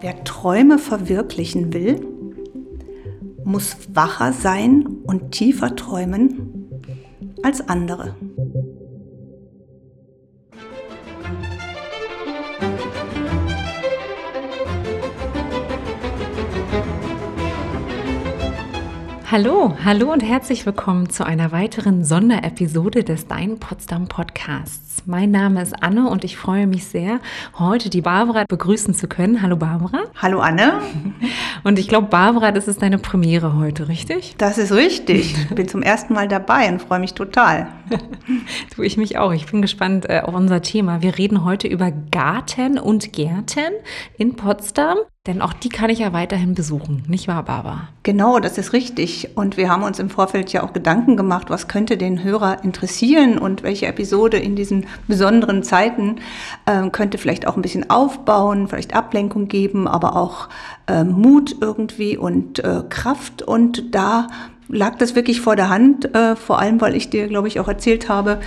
Wer Träume verwirklichen will, muss wacher sein und tiefer träumen als andere. Hallo, hallo und herzlich willkommen zu einer weiteren Sonderepisode des Dein Potsdam Podcasts. Mein Name ist Anne und ich freue mich sehr, heute die Barbara begrüßen zu können. Hallo Barbara. Hallo Anne. Und ich glaube, Barbara, das ist deine Premiere heute, richtig? Das ist richtig. Ich bin zum ersten Mal dabei und freue mich total. Tue ich mich auch. Ich bin gespannt äh, auf unser Thema. Wir reden heute über Garten und Gärten in Potsdam. Denn auch die kann ich ja weiterhin besuchen, nicht wahr, Barbara? Genau, das ist richtig. Und wir haben uns im Vorfeld ja auch Gedanken gemacht, was könnte den Hörer interessieren und welche Episode in diesen besonderen Zeiten äh, könnte vielleicht auch ein bisschen aufbauen, vielleicht Ablenkung geben, aber auch äh, Mut irgendwie und äh, Kraft. Und da lag das wirklich vor der Hand, äh, vor allem weil ich dir, glaube ich, auch erzählt habe,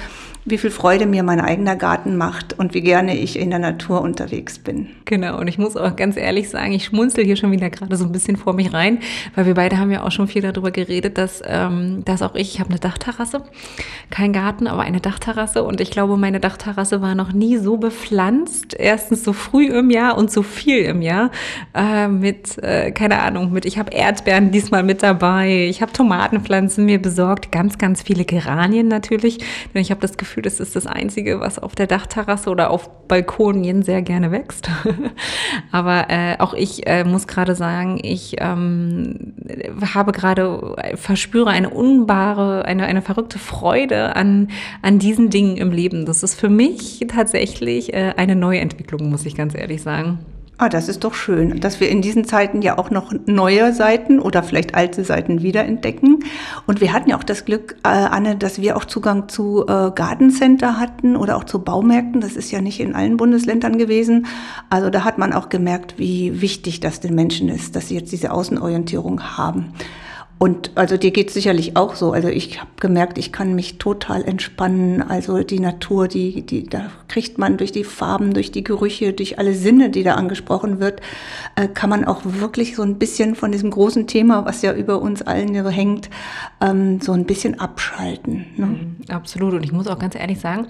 wie viel Freude mir mein eigener Garten macht und wie gerne ich in der Natur unterwegs bin. Genau, und ich muss auch ganz ehrlich sagen, ich schmunzel hier schon wieder gerade so ein bisschen vor mich rein, weil wir beide haben ja auch schon viel darüber geredet, dass, ähm, dass auch ich, ich habe eine Dachterrasse, kein Garten, aber eine Dachterrasse und ich glaube, meine Dachterrasse war noch nie so bepflanzt, erstens so früh im Jahr und so viel im Jahr äh, mit, äh, keine Ahnung, mit, ich habe Erdbeeren diesmal mit dabei, ich habe Tomatenpflanzen mir besorgt, ganz, ganz viele Geranien natürlich, denn ich habe das Gefühl, Gefühl, das ist das Einzige, was auf der Dachterrasse oder auf Balkonien sehr gerne wächst. Aber äh, auch ich äh, muss gerade sagen, ich ähm, habe gerade, äh, verspüre eine unbare, eine, eine verrückte Freude an, an diesen Dingen im Leben. Das ist für mich tatsächlich äh, eine Neuentwicklung, muss ich ganz ehrlich sagen. Ah, das ist doch schön, dass wir in diesen Zeiten ja auch noch neue Seiten oder vielleicht alte Seiten wiederentdecken. Und wir hatten ja auch das Glück, äh, Anne, dass wir auch Zugang zu äh, Gartencenter hatten oder auch zu Baumärkten. Das ist ja nicht in allen Bundesländern gewesen. Also da hat man auch gemerkt, wie wichtig das den Menschen ist, dass sie jetzt diese Außenorientierung haben. Und also dir geht sicherlich auch so. Also ich habe gemerkt, ich kann mich total entspannen. Also die Natur, die, die, da kriegt man durch die Farben, durch die Gerüche, durch alle Sinne, die da angesprochen wird, äh, kann man auch wirklich so ein bisschen von diesem großen Thema, was ja über uns allen so hängt, ähm, so ein bisschen abschalten. Ne? Mhm, absolut. Und ich muss auch ganz ehrlich sagen,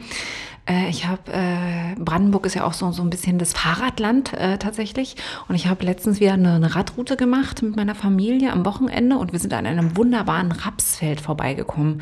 äh, ich habe, äh, Brandenburg ist ja auch so, so ein bisschen das Fahrradland äh, tatsächlich. Und ich habe letztens wieder eine, eine, Radroute gemacht mit meiner Familie am Wochenende und wir sind an einem wunderbaren Rapsfeld vorbeigekommen.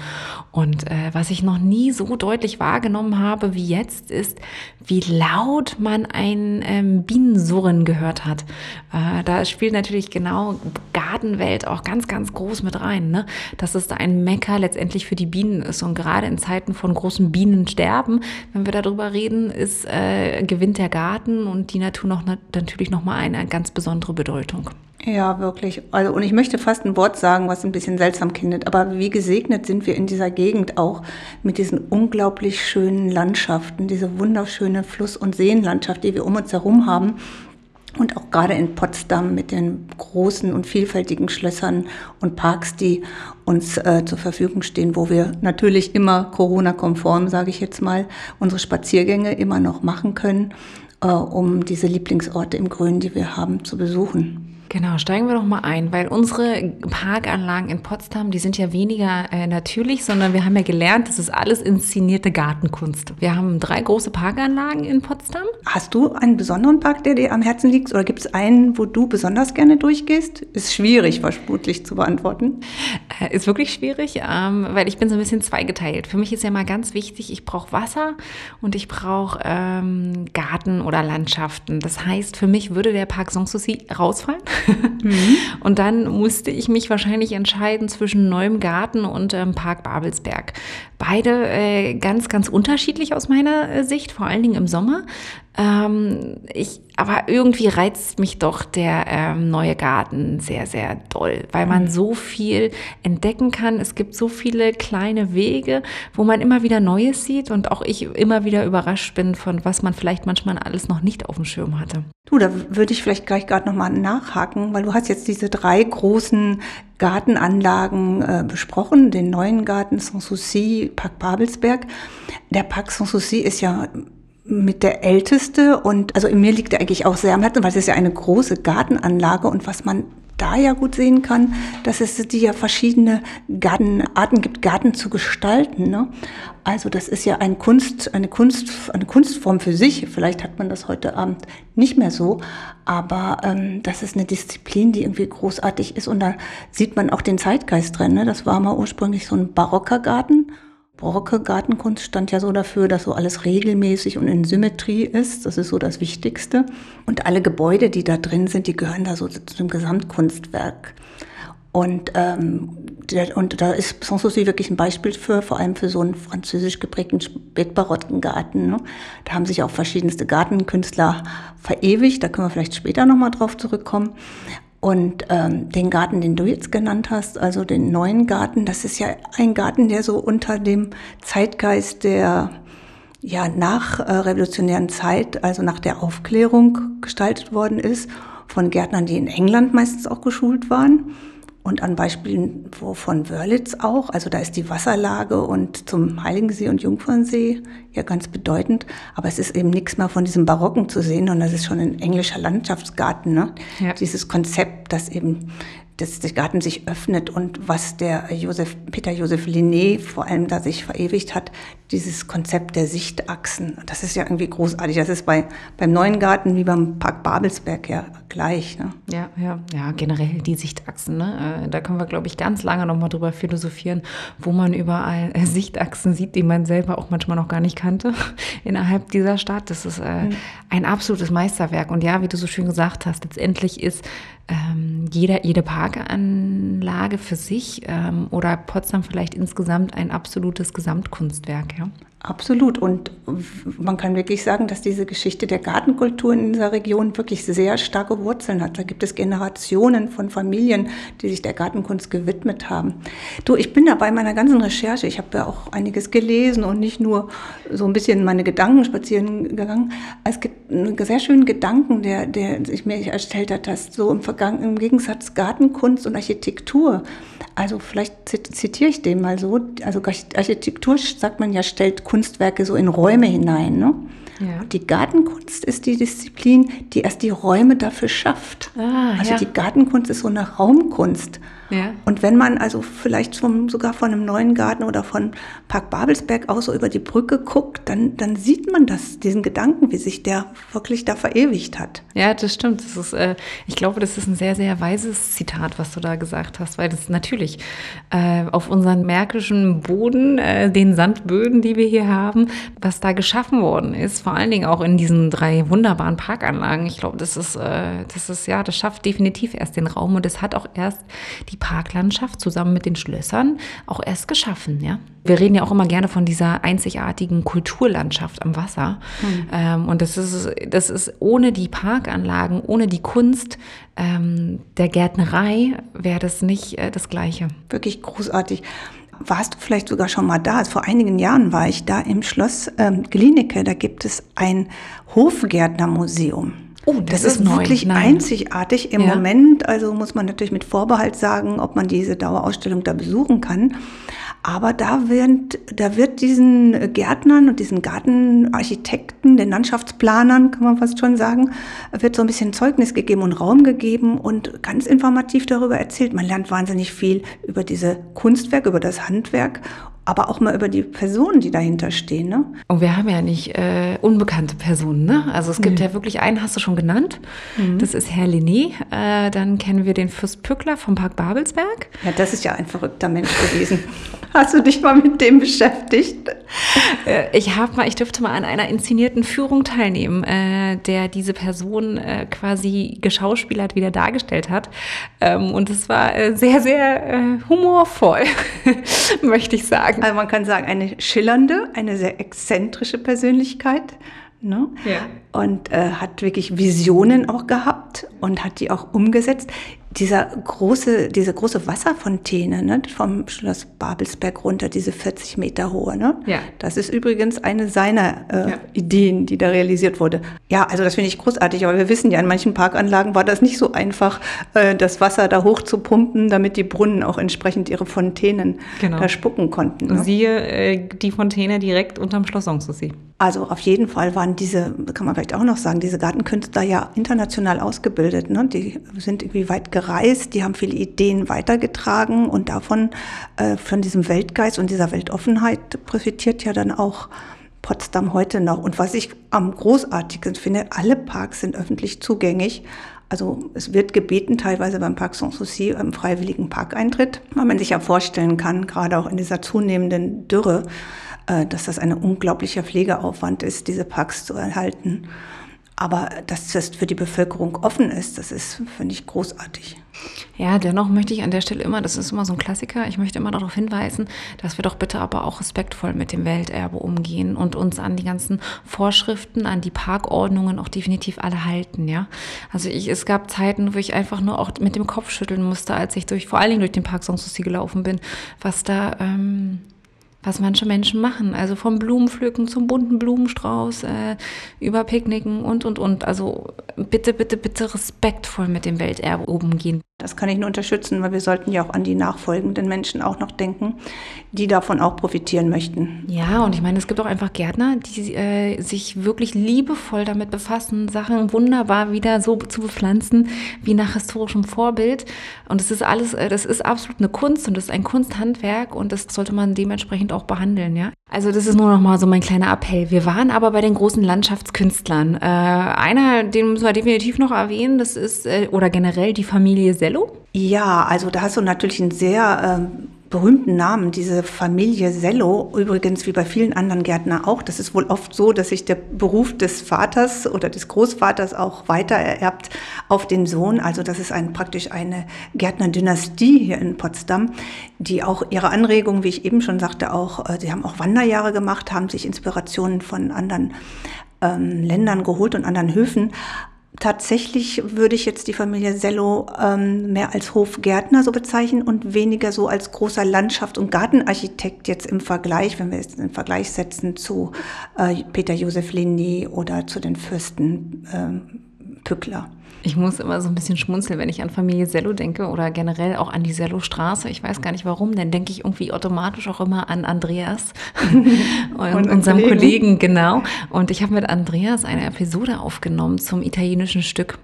Und äh, was ich noch nie so deutlich wahrgenommen habe wie jetzt, ist, wie laut man ein ähm, Bienensurren gehört hat. Äh, da spielt natürlich genau Gartenwelt auch ganz, ganz groß mit rein. Ne? Dass es da ein Mecker letztendlich für die Bienen ist. Und gerade in Zeiten von großem Bienensterben wenn wir darüber reden, ist, äh, gewinnt der Garten und die Natur noch natürlich nochmal eine ganz besondere Bedeutung. Ja, wirklich. Also, und ich möchte fast ein Wort sagen, was ein bisschen seltsam klingt, aber wie gesegnet sind wir in dieser Gegend auch mit diesen unglaublich schönen Landschaften, diese wunderschöne Fluss- und Seenlandschaft, die wir um uns herum haben. Und auch gerade in Potsdam mit den großen und vielfältigen Schlössern und Parks, die uns äh, zur Verfügung stehen, wo wir natürlich immer Corona-konform, sage ich jetzt mal, unsere Spaziergänge immer noch machen können, äh, um diese Lieblingsorte im Grün, die wir haben, zu besuchen. Genau, steigen wir doch mal ein, weil unsere Parkanlagen in Potsdam, die sind ja weniger äh, natürlich, sondern wir haben ja gelernt, das ist alles inszenierte Gartenkunst. Wir haben drei große Parkanlagen in Potsdam. Hast du einen besonderen Park, der dir am Herzen liegt oder gibt es einen, wo du besonders gerne durchgehst? Ist schwierig, vermutlich zu beantworten. Äh, ist wirklich schwierig, ähm, weil ich bin so ein bisschen zweigeteilt. Für mich ist ja mal ganz wichtig, ich brauche Wasser und ich brauche ähm, Garten oder Landschaften. Das heißt, für mich würde der Park Sanssouci rausfallen. Mhm. Und dann musste ich mich wahrscheinlich entscheiden zwischen Neuem Garten und ähm, Park Babelsberg. Beide äh, ganz, ganz unterschiedlich aus meiner äh, Sicht, vor allen Dingen im Sommer. Ähm, ich, aber irgendwie reizt mich doch der ähm, neue Garten sehr, sehr doll, weil man mhm. so viel entdecken kann. Es gibt so viele kleine Wege, wo man immer wieder Neues sieht und auch ich immer wieder überrascht bin von was man vielleicht manchmal alles noch nicht auf dem Schirm hatte. Du, da würde ich vielleicht gleich gerade nochmal nachhaken, weil du hast jetzt diese drei großen Gartenanlagen äh, besprochen, den neuen Garten Sanssouci, Park Babelsberg. Der Park Sanssouci ist ja mit der älteste und also in mir liegt er eigentlich auch sehr am Herzen, weil es ist ja eine große Gartenanlage und was man da ja gut sehen kann, dass es die ja verschiedene Gartenarten gibt, Garten zu gestalten. Ne? Also das ist ja ein Kunst, eine Kunst, eine Kunstform für sich. Vielleicht hat man das heute Abend nicht mehr so, aber ähm, das ist eine Disziplin, die irgendwie großartig ist und da sieht man auch den Zeitgeist drin. Ne? Das war mal ursprünglich so ein barocker Garten barocke Gartenkunst stand ja so dafür, dass so alles regelmäßig und in Symmetrie ist. Das ist so das Wichtigste. Und alle Gebäude, die da drin sind, die gehören da so zu dem Gesamtkunstwerk. Und, ähm, der, und da ist Sanssouci wirklich ein Beispiel für, vor allem für so einen französisch geprägten spätbarocken Garten. Ne? Da haben sich auch verschiedenste Gartenkünstler verewigt. Da können wir vielleicht später nochmal drauf zurückkommen. Und ähm, den Garten, den du jetzt genannt hast, also den neuen Garten, das ist ja ein Garten, der so unter dem Zeitgeist der ja nach äh, revolutionären Zeit, also nach der Aufklärung gestaltet worden ist, von Gärtnern, die in England meistens auch geschult waren. Und an Beispielen von Wörlitz auch, also da ist die Wasserlage und zum Heiligensee und Jungfernsee ja ganz bedeutend. Aber es ist eben nichts mehr von diesem Barocken zu sehen und das ist schon ein englischer Landschaftsgarten. Ne? Ja. Dieses Konzept, das eben dass der Garten sich öffnet und was der Josef, Peter Josef Linné vor allem da sich verewigt hat, dieses Konzept der Sichtachsen. Das ist ja irgendwie großartig. Das ist bei, beim neuen Garten wie beim Park Babelsberg ja gleich. Ne? Ja, ja, ja, generell die Sichtachsen. Ne? Äh, da können wir, glaube ich, ganz lange nochmal drüber philosophieren, wo man überall äh, Sichtachsen sieht, die man selber auch manchmal noch gar nicht kannte innerhalb dieser Stadt. Das ist äh, mhm. ein absolutes Meisterwerk. Und ja, wie du so schön gesagt hast, letztendlich ist ähm, jeder, jede Parkanlage für sich ähm, oder Potsdam vielleicht insgesamt ein absolutes Gesamtkunstwerk. Ja? Absolut. Und man kann wirklich sagen, dass diese Geschichte der Gartenkultur in dieser Region wirklich sehr starke Wurzeln hat. Da gibt es Generationen von Familien, die sich der Gartenkunst gewidmet haben. Du, ich bin da bei meiner ganzen Recherche. Ich habe ja auch einiges gelesen und nicht nur so ein bisschen meine Gedanken spazieren gegangen. Es gibt einen sehr schönen Gedanken, der, der sich mir erstellt hat, dass so im, Vergangen, im Gegensatz Gartenkunst und Architektur, also vielleicht zitiere ich den mal so, also Architektur, sagt man ja, stellt Kunstwerke so in Räume hinein. Ne? Ja. Die Gartenkunst ist die Disziplin, die erst die Räume dafür schafft. Ah, also ja. die Gartenkunst ist so eine Raumkunst. Ja. Und wenn man also vielleicht vom, sogar von einem neuen Garten oder von Park Babelsberg aus so über die Brücke guckt, dann, dann sieht man das, diesen Gedanken, wie sich der wirklich da verewigt hat. Ja, das stimmt. Das ist, äh, ich glaube, das ist ein sehr, sehr weises Zitat, was du da gesagt hast, weil das natürlich äh, auf unseren märkischen Boden, äh, den Sandböden, die wir hier haben, was da geschaffen worden ist, vor allen Dingen auch in diesen drei wunderbaren Parkanlagen. Ich glaube, das ist, äh, das ist, ja, das schafft definitiv erst den Raum und es hat auch erst die Parklandschaft zusammen mit den Schlössern auch erst geschaffen. Ja? Wir reden ja auch immer gerne von dieser einzigartigen Kulturlandschaft am Wasser. Mhm. Ähm, und das ist, das ist ohne die Parkanlagen, ohne die Kunst ähm, der Gärtnerei wäre das nicht äh, das Gleiche. Wirklich großartig warst du vielleicht sogar schon mal da. Vor einigen Jahren war ich da im Schloss ähm, Glienicke. Da gibt es ein Hofgärtnermuseum. Oh, das, das ist, ist wirklich Nein. einzigartig im ja. Moment. Also muss man natürlich mit Vorbehalt sagen, ob man diese Dauerausstellung da besuchen kann. Aber da wird, da wird diesen Gärtnern und diesen Gartenarchitekten, den Landschaftsplanern, kann man fast schon sagen, wird so ein bisschen Zeugnis gegeben und Raum gegeben und ganz informativ darüber erzählt. Man lernt wahnsinnig viel über diese Kunstwerke, über das Handwerk aber auch mal über die Personen, die dahinter stehen. Ne? Und wir haben ja nicht äh, unbekannte Personen. Ne? Also es gibt mhm. ja wirklich einen, hast du schon genannt. Mhm. Das ist Herr Linné. Äh, dann kennen wir den Fürst Pückler vom Park Babelsberg. Ja, das ist ja ein verrückter Mensch gewesen. hast du dich mal mit dem beschäftigt? Äh, ich habe mal, ich dürfte mal an einer inszenierten Führung teilnehmen, äh, der diese Person äh, quasi geschauspielert wieder dargestellt hat. Ähm, und es war sehr, sehr humorvoll, möchte ich sagen. Also man kann sagen, eine schillernde, eine sehr exzentrische Persönlichkeit. Ne? Ja. Und äh, hat wirklich Visionen auch gehabt und hat die auch umgesetzt. Dieser große, diese große Wasserfontäne ne, vom Schloss Babelsberg runter, diese 40 Meter hohe. Ne? Ja. Das ist übrigens eine seiner äh, Ja. Ideen, die da realisiert wurde. Ja, also das finde ich großartig, aber wir wissen ja, in manchen Parkanlagen war das nicht so einfach, äh, das Wasser da hoch zu pumpen, damit die Brunnen auch entsprechend ihre Fontänen Genau. da spucken konnten. Ne? Siehe äh, die Fontäne direkt unterm Schloss Sanssouci. Also auf jeden Fall waren diese, kann man vielleicht auch noch sagen, diese Gartenkünstler ja international ausgebildet. Ne? Die sind irgendwie weit gereist, die haben viele Ideen weitergetragen und davon, äh, von diesem Weltgeist und dieser Weltoffenheit profitiert ja dann auch Potsdam heute noch. Und was ich am großartigsten finde, alle Parks sind öffentlich zugänglich. Also es wird gebeten, teilweise beim Parc Sanssouci, im freiwilligen Parkeintritt, weil man sich ja vorstellen kann, gerade auch in dieser zunehmenden Dürre, äh, dass das ein unglaublicher Pflegeaufwand ist, diese Parks zu erhalten. Aber dass das für die Bevölkerung offen ist, das ist, finde ich, großartig. Ja, dennoch möchte ich an der Stelle immer, das ist immer so ein Klassiker, ich möchte immer darauf hinweisen, dass wir doch bitte aber auch respektvoll mit dem Welterbe umgehen und uns an die ganzen Vorschriften, an die Parkordnungen auch definitiv alle halten, ja. Also ich, es gab Zeiten, wo ich einfach nur auch mit dem Kopf schütteln musste, als ich durch, vor allen Dingen durch den Park Sanssouci gelaufen bin, was da, ähm, was manche Menschen machen. Also vom Blumenpflücken zum bunten Blumenstrauß, äh, über Picknicken und, und, und. Also bitte, bitte, bitte respektvoll mit dem Welterbe umgehen. Das kann ich nur unterstützen, weil wir sollten ja auch an die nachfolgenden Menschen auch noch denken, die davon auch profitieren möchten. Ja, und ich meine, es gibt auch einfach Gärtner, die äh, sich wirklich liebevoll damit befassen, Sachen wunderbar wieder so zu bepflanzen, wie nach historischem Vorbild. Und es ist alles, äh, das ist absolut eine Kunst und das ist ein Kunsthandwerk und das sollte man dementsprechend auch behandeln, ja. Also das ist nur noch mal so mein kleiner Appell. Wir waren aber bei den großen Landschaftskünstlern. Äh, einer, den müssen wir definitiv noch erwähnen, das ist, äh, oder generell die Familie Sello. Ja, also da hast du natürlich einen sehr ähm, berühmten Namen, diese Familie Sello, übrigens wie bei vielen anderen Gärtner auch. Das ist wohl oft so, dass sich der Beruf des Vaters oder des Großvaters auch weiter ererbt auf den Sohn. Also das ist ein, praktisch eine Gärtnerdynastie hier in Potsdam, die auch ihre Anregungen, wie ich eben schon sagte, auch, äh, sie haben auch Wanderjahre gemacht, haben sich Inspirationen von anderen ähm, Ländern geholt und anderen Höfen. Tatsächlich würde ich jetzt die Familie Sello ähm, mehr als Hofgärtner so bezeichnen und weniger so als großer Landschaft- und Gartenarchitekt jetzt im Vergleich, wenn wir jetzt einen Vergleich setzen zu äh, Peter Josef Linné oder zu den Fürsten ähm, Pückler. Ich muss immer so ein bisschen schmunzeln, wenn ich an Familie Sello denke oder generell auch an die Sello-Straße. Ich weiß gar nicht warum, dann denke ich irgendwie automatisch auch immer an Andreas und, Und unserem Kollegen. Kollegen, genau. Und ich habe mit Andreas eine Episode aufgenommen zum italienischen Stück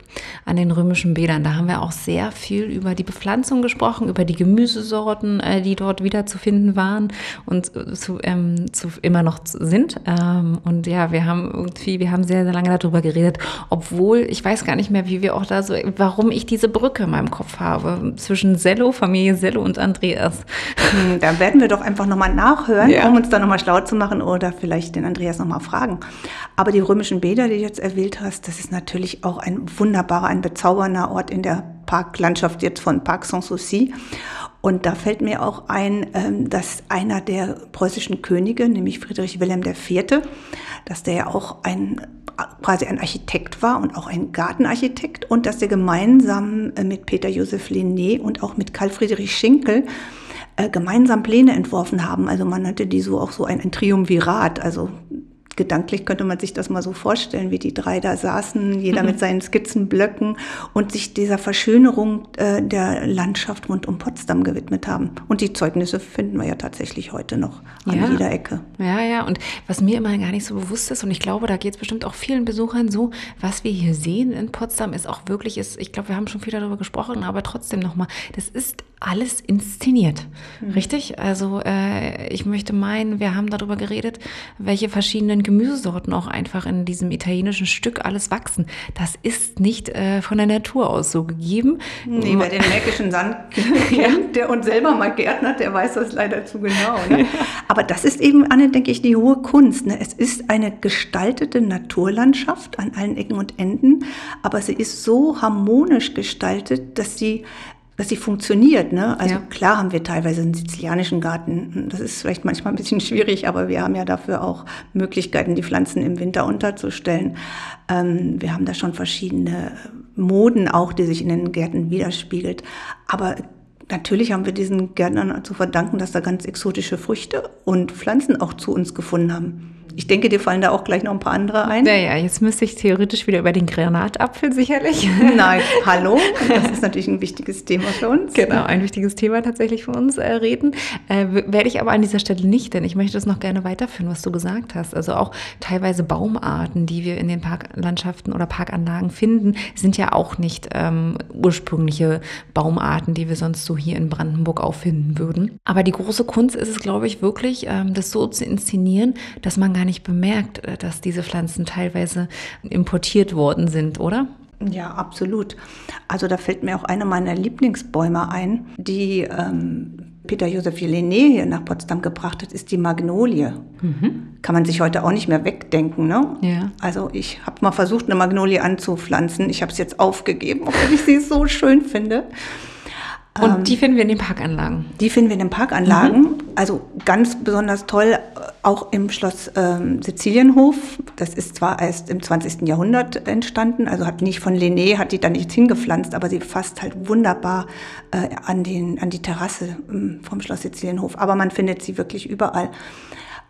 an den römischen Bädern. Da haben wir auch sehr viel über die Bepflanzung gesprochen, über die Gemüsesorten, äh, die dort wieder zu finden waren und zu, ähm, zu immer noch sind. Ähm, und ja, wir haben irgendwie, wir haben sehr, sehr lange darüber geredet, obwohl ich weiß gar nicht mehr, wie wir auch da so, warum ich diese Brücke in meinem Kopf habe zwischen Sello, Familie Sello und Andreas. Hm, Da werden wir doch einfach nochmal nachhören, Ja. um uns da nochmal schlau zu machen oder vielleicht den Andreas nochmal fragen. Aber die römischen Bäder, die du jetzt erwähnt hast, das ist natürlich auch ein wunderbarer, ein bezaubernder Ort in der Parklandschaft jetzt von Parc Sanssouci. Und da fällt mir auch ein, ähm, dass einer der preußischen Könige, nämlich Friedrich Wilhelm IV., dass der ja auch ein quasi ein Architekt war und auch ein Gartenarchitekt und dass er gemeinsam äh, mit Peter Josef Linné und auch mit Karl Friedrich Schinkel äh, gemeinsam Pläne entworfen haben. Also man nannte die so auch so ein, ein Triumvirat. Also gedanklich könnte man sich das mal so vorstellen, wie die drei da saßen, jeder mit seinen Skizzenblöcken und sich dieser Verschönerung äh, der Landschaft rund um Potsdam gewidmet haben. Und die Zeugnisse finden wir ja tatsächlich heute noch an Ja. jeder Ecke. Ja, ja, und was mir immer gar nicht so bewusst ist, und ich glaube, da geht es bestimmt auch vielen Besuchern so, was wir hier sehen in Potsdam ist auch wirklich, ist, ich glaube, wir haben schon viel darüber gesprochen, aber trotzdem nochmal, das ist alles inszeniert. Richtig? Also äh, ich möchte meinen, wir haben darüber geredet, welche verschiedenen Gemüsesorten auch einfach in diesem italienischen Stück alles wachsen. Das ist nicht äh, von der Natur aus so gegeben. Nee, wer den Märkischen Sand kennt, der uns selber mal gärtnert, der weiß das leider zu genau. Ne? Aber das ist eben, Anne, denke ich, die hohe Kunst. Ne? Es ist eine gestaltete Naturlandschaft an allen Ecken und Enden, aber sie ist so harmonisch gestaltet, dass sie dass sie funktioniert. Ne? Also Ja. klar haben wir teilweise einen sizilianischen Garten. Das ist vielleicht manchmal ein bisschen schwierig, aber wir haben ja dafür auch Möglichkeiten, die Pflanzen im Winter unterzustellen. Ähm, wir haben da schon verschiedene Moden auch, die sich in den Gärten widerspiegelt. Aber natürlich haben wir diesen Gärtnern zu verdanken, dass da ganz exotische Früchte und Pflanzen auch zu uns gefunden haben. Ich denke, dir fallen da auch gleich noch ein paar andere ein. Naja, jetzt müsste ich theoretisch wieder über den Granatapfel sicherlich. Nein, hallo. Das ist natürlich ein wichtiges Thema für uns. Genau, ein wichtiges Thema tatsächlich für uns äh, reden. Äh, werde ich aber an dieser Stelle nicht, denn ich möchte das noch gerne weiterführen, was du gesagt hast. Also auch teilweise Baumarten, die wir in den Parklandschaften oder Parkanlagen finden, sind ja auch nicht ähm, ursprüngliche Baumarten, die wir sonst so hier in Brandenburg auffinden würden. Aber die große Kunst ist es, glaube ich, wirklich, ähm, das so zu inszenieren, dass man gar gar nicht bemerkt, äh, dass diese Pflanzen teilweise importiert worden sind, oder? Ja, absolut. Also da fällt mir auch eine meiner Lieblingsbäume ein, die ähm, Peter Josef Jelené hier nach Potsdam gebracht hat, ist die Magnolie. Mhm. Kann man sich heute auch nicht mehr wegdenken. Ne? Ja. Also ich habe mal versucht, eine Magnolie anzupflanzen. Ich habe es jetzt aufgegeben, obwohl ich sie so schön finde. Und ähm, die finden wir in den Parkanlagen? Die finden wir in den Parkanlagen. Mhm. Also ganz besonders toll auch im Schloss ähm, Sizilienhof. Das ist zwar erst im 20. Jahrhundert entstanden, also hat nicht von Linné, hat die da nichts hingepflanzt, aber sie fasst halt wunderbar äh, an, den, an die Terrasse ähm, vom Schloss Sizilienhof. Aber man findet sie wirklich überall.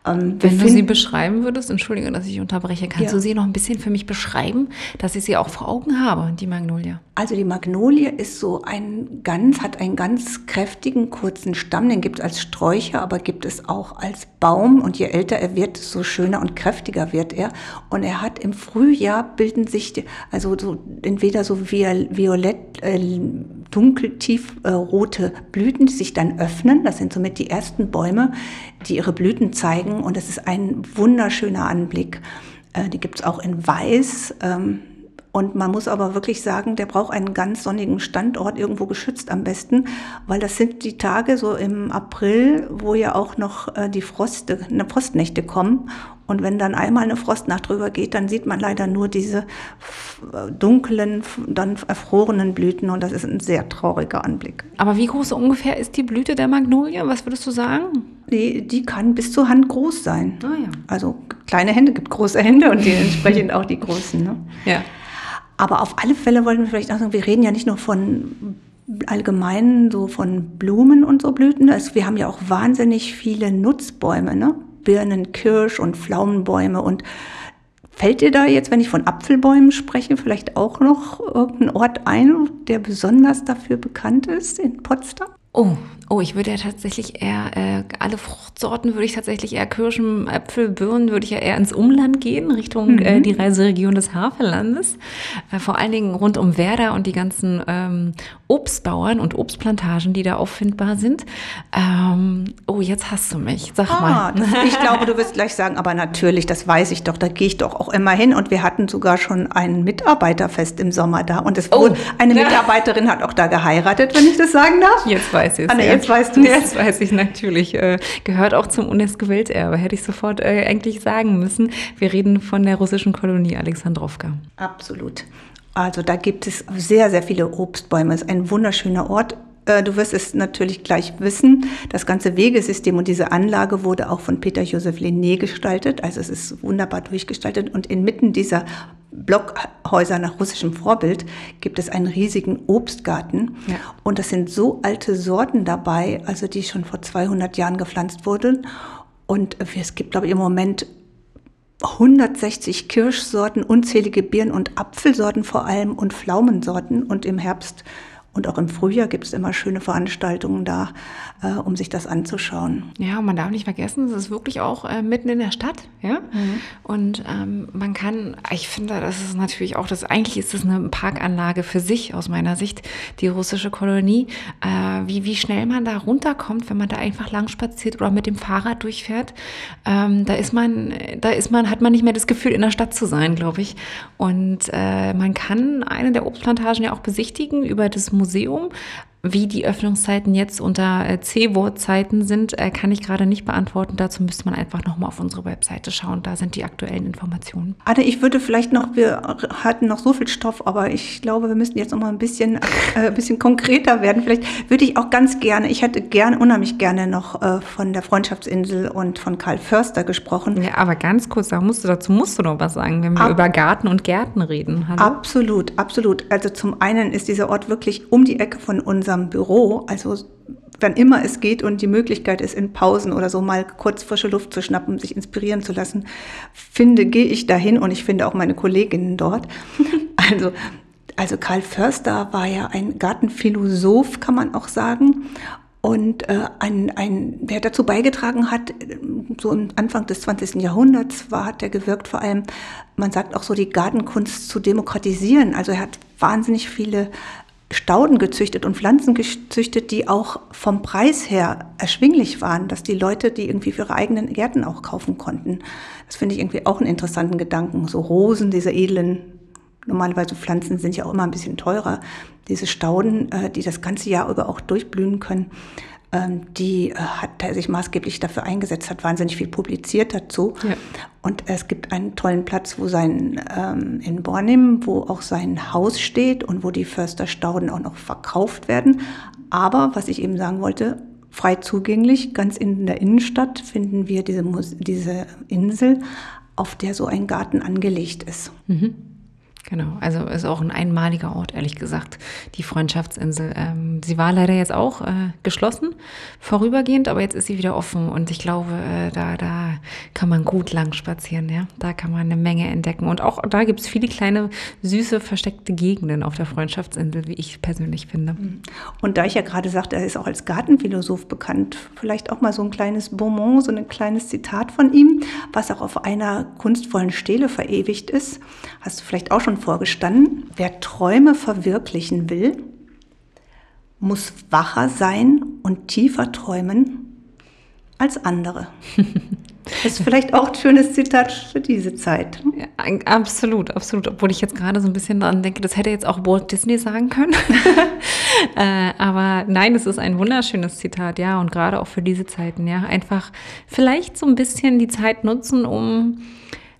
Ähm, Wenn du sie beschreiben würdest, entschuldige, dass ich unterbreche, kannst ja. du sie noch ein bisschen für mich beschreiben, dass ich sie auch vor Augen habe, die Magnolie? Also die Magnolie ist so ein ganz, hat einen ganz kräftigen, kurzen Stamm, den gibt es als Sträucher, aber gibt es auch als Baum und je älter er wird, desto schöner und kräftiger wird er. Und er hat im Frühjahr bilden sich, also so entweder so violett, äh, dunkel, tiefrote äh, Blüten, die sich dann öffnen. Das sind somit die ersten Bäume, die ihre Blüten zeigen. Und es ist ein wunderschöner Anblick. Äh, die gibt es auch in Weiß. Ähm, und man muss aber wirklich sagen, der braucht einen ganz sonnigen Standort, irgendwo geschützt am besten, weil das sind die Tage so im April, wo ja auch noch äh, die Froste, eine Frostnächte kommen. Und wenn dann einmal eine Frostnacht drüber geht, dann sieht man leider nur diese dunklen, dann erfrorenen Blüten und das ist ein sehr trauriger Anblick. Aber wie groß ungefähr ist die Blüte der Magnolie? Was würdest du sagen? Die, die kann bis zur Hand groß sein. Ah, ja. Also kleine Hände gibt große Hände und dementsprechend auch die großen. Ne? Ja. Aber auf alle Fälle wollten wir vielleicht auch sagen, wir reden ja nicht nur von allgemein so von Blumen und so Blüten. Also wir haben ja auch wahnsinnig viele Nutzbäume, ne? Birnen, Kirsch und Pflaumenbäume und Fällt dir da jetzt, wenn ich von Apfelbäumen spreche, vielleicht auch noch irgendein Ort ein, der besonders dafür bekannt ist in Potsdam? Oh, oh, ich würde ja tatsächlich eher, äh, alle Fruchtsorten würde ich tatsächlich eher Kirschen, Äpfel, Birnen, würde ich ja eher ins Umland gehen, Richtung mhm. äh, die Reiseregion des Havellandes. Äh, vor allen Dingen rund um Werder und die ganzen ähm, Obstbauern und Obstplantagen, die da auffindbar sind. Ähm, oh, jetzt hast du mich. Sag ah, mal. Das, ich glaube, du wirst gleich sagen, aber natürlich, das weiß ich doch, da gehe ich doch auch immer hin. Und wir hatten sogar schon ein Mitarbeiterfest im Sommer da. Und es oh, wurde, eine. Mitarbeiterin hat auch da geheiratet, wenn ich das sagen darf. Jetzt weiß weiß es. Jetzt weißt du Jetzt weiß ich natürlich. Äh, gehört auch zum UNESCO-Welterbe. Hätte ich sofort äh, eigentlich sagen müssen. Wir reden von der russischen Kolonie Alexandrowka. Absolut. Also da gibt es sehr, sehr viele Obstbäume. Es ist ein wunderschöner Ort. Äh, du wirst es natürlich gleich wissen. Das ganze Wegesystem und diese Anlage wurde auch von Peter Joseph Lenné gestaltet. Also es ist wunderbar durchgestaltet. Und inmitten dieser Blockhäuser nach russischem Vorbild gibt es einen riesigen Obstgarten. Ja. Und das sind so alte Sorten dabei, also die schon vor 200 Jahren gepflanzt wurden. Und es gibt, glaube ich, im Moment 160 Kirschsorten, unzählige Birnen- und Apfelsorten vor allem und Pflaumensorten. Und im Herbst und auch im Frühjahr gibt es immer schöne Veranstaltungen da, äh, um sich das anzuschauen. Ja, und man darf nicht vergessen, es ist wirklich auch äh, mitten in der Stadt. Ja? Mhm. Und ähm, man kann, ich finde, das ist natürlich auch, das, eigentlich ist das eine Parkanlage für sich, aus meiner Sicht, die russische Kolonie. Äh, wie, wie schnell man da runterkommt, wenn man da einfach lang spaziert oder mit dem Fahrrad durchfährt. Ähm, da ist man, da ist man, hat man nicht mehr das Gefühl, in der Stadt zu sein, glaube ich. Und äh, man kann eine der Obstplantagen ja auch besichtigen über das Museum Museum Wie die Öffnungszeiten jetzt unter äh, C-Wort-Zeiten sind, äh, kann ich gerade nicht beantworten. Dazu müsste man einfach nochmal auf unsere Webseite schauen. Da sind die aktuellen Informationen. Anne, ich würde vielleicht noch, wir hatten noch so viel Stoff, aber ich glaube, wir müssten jetzt noch mal ein bisschen, äh, ein bisschen konkreter werden. Vielleicht würde ich auch ganz gerne, ich hätte gerne, unheimlich gerne noch äh, von der Freundschaftsinsel und von Karl Förster gesprochen. Ja, aber ganz kurz, da musst du, dazu musst du noch was sagen, wenn wir Ab über Garten und Gärten reden. Hallo? Absolut, absolut. Also zum einen ist dieser Ort wirklich um die Ecke von unserem unserem Büro, also wann immer es geht und die Möglichkeit ist, in Pausen oder so mal kurz frische Luft zu schnappen, sich inspirieren zu lassen, finde, gehe ich dahin und ich finde auch meine Kolleginnen dort. Also, also Karl Förster war ja ein Gartenphilosoph, kann man auch sagen. Und äh, ein, ein, wer dazu beigetragen hat, so im Anfang des 20. Jahrhunderts war, hat er gewirkt, vor allem, man sagt auch so, die Gartenkunst zu demokratisieren. Also er hat wahnsinnig viele Stauden gezüchtet und Pflanzen gezüchtet, die auch vom Preis her erschwinglich waren, dass die Leute die irgendwie für ihre eigenen Gärten auch kaufen konnten. Das finde ich irgendwie auch einen interessanten Gedanken. So Rosen, diese edlen, normalerweise Pflanzen sind ja auch immer ein bisschen teurer. Diese Stauden, äh, die das ganze Jahr über auch durchblühen können, die äh, hat er sich maßgeblich dafür eingesetzt, hat wahnsinnig viel publiziert dazu. Ja. Und es gibt einen tollen Platz, wo sein ähm, in Bornim, wo auch sein Haus steht und wo die Försterstauden auch noch verkauft werden. Aber was ich eben sagen wollte, frei zugänglich, ganz in der Innenstadt finden wir diese, diese Insel, auf der so ein Garten angelegt ist. Mhm. Genau, also ist auch ein einmaliger Ort, ehrlich gesagt, die Freundschaftsinsel. Ähm, sie war leider jetzt auch äh, geschlossen, vorübergehend, aber jetzt ist sie wieder offen und ich glaube, äh, da, da kann man gut lang spazieren, ja. Da kann man eine Menge entdecken. Und auch da gibt es viele kleine, süße, versteckte Gegenden auf der Freundschaftsinsel, wie ich persönlich finde. Mhm. Und da ich ja gerade sagte, er ist auch als Gartenphilosoph bekannt, vielleicht auch mal so ein kleines Bonbon, so ein kleines Zitat von ihm, was auch auf einer kunstvollen Stele verewigt ist. Hast du vielleicht auch schon schon vorgestanden, wer Träume verwirklichen will, muss wacher sein und tiefer träumen als andere. Das ist vielleicht auch ein schönes Zitat für diese Zeit. Ja, absolut, absolut. Obwohl ich jetzt gerade so ein bisschen daran denke, das hätte jetzt auch Walt Disney sagen können. äh, aber nein, es ist ein wunderschönes Zitat, ja. Und gerade auch für diese Zeiten, ja. Einfach vielleicht so ein bisschen die Zeit nutzen, um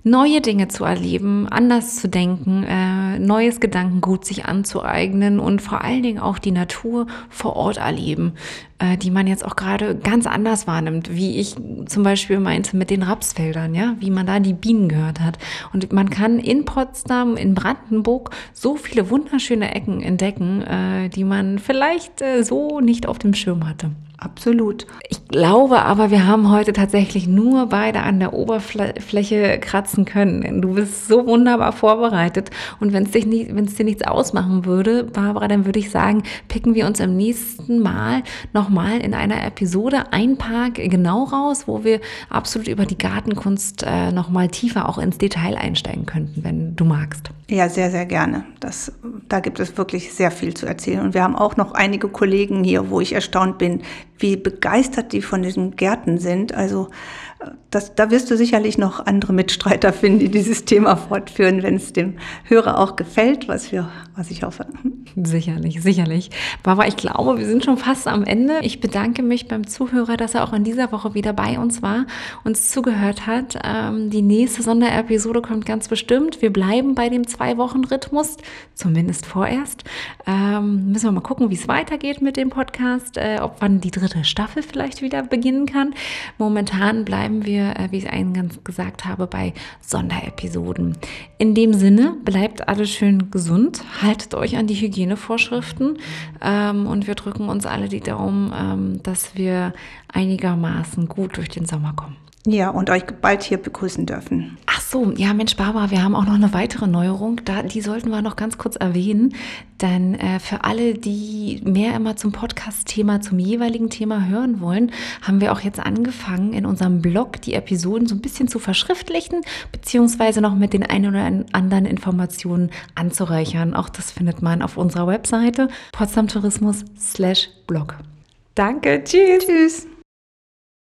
neue Dinge zu erleben, anders zu denken, äh, neues Gedankengut sich anzueignen und vor allen Dingen auch die Natur vor Ort erleben, äh, die man jetzt auch gerade ganz anders wahrnimmt, wie ich zum Beispiel meinte mit den Rapsfeldern, ja, wie man da die Bienen gehört hat. Und man kann in Potsdam, in Brandenburg so viele wunderschöne Ecken entdecken, äh, die man vielleicht äh, so nicht auf dem Schirm hatte. Absolut. Ich glaube aber, wir haben heute tatsächlich nur beide an der Oberfläche kratzen können. Du bist so wunderbar vorbereitet. Und wenn es dir nichts ausmachen würde, Barbara, dann würde ich sagen, picken wir uns im nächsten Mal nochmal in einer Episode ein Park genau raus, wo wir absolut über die Gartenkunst äh, nochmal tiefer auch ins Detail einsteigen könnten, wenn du magst. Ja, sehr, sehr gerne. Das, da gibt es wirklich sehr viel zu erzählen. Und wir haben auch noch einige Kollegen hier, wo ich erstaunt bin, wie begeistert die von diesen Gärten sind. Also das, da wirst du sicherlich noch andere Mitstreiter finden, die dieses Thema fortführen, wenn es dem Hörer auch gefällt, was, wir, was ich hoffe. Sicherlich, sicherlich. Barbara, ich glaube, wir sind schon fast am Ende. Ich bedanke mich beim Zuhörer, dass er auch in dieser Woche wieder bei uns war, uns zugehört hat. Ähm, die nächste Sonderepisode kommt ganz bestimmt. Wir bleiben bei dem Zwei-Wochen-Rhythmus, zumindest vorerst. Ähm, müssen wir mal gucken, wie es weitergeht mit dem Podcast, äh, ob wann die dritte Staffel vielleicht wieder beginnen kann. Momentan bleiben bleiben wir, äh, wie ich eingangs gesagt habe, bei Sonderepisoden. In dem Sinne, bleibt alle schön gesund, haltet euch an die Hygienevorschriften ähm, und wir drücken uns alle die Daumen, ähm, dass wir einigermaßen gut durch den Sommer kommen. Ja, und euch bald hier begrüßen dürfen. Ach so, ja, Mensch, Barbara, wir haben auch noch eine weitere Neuerung. Da, die sollten wir noch ganz kurz erwähnen. Denn äh, für alle, die mehr immer zum Podcast-Thema, zum jeweiligen Thema hören wollen, haben wir auch jetzt angefangen, in unserem Blog die Episoden so ein bisschen zu verschriftlichen, beziehungsweise noch mit den ein oder anderen Informationen anzureichern. Auch das findet man auf unserer Webseite potsdamtourismus slash blog. Danke, tschüss. Tschüss.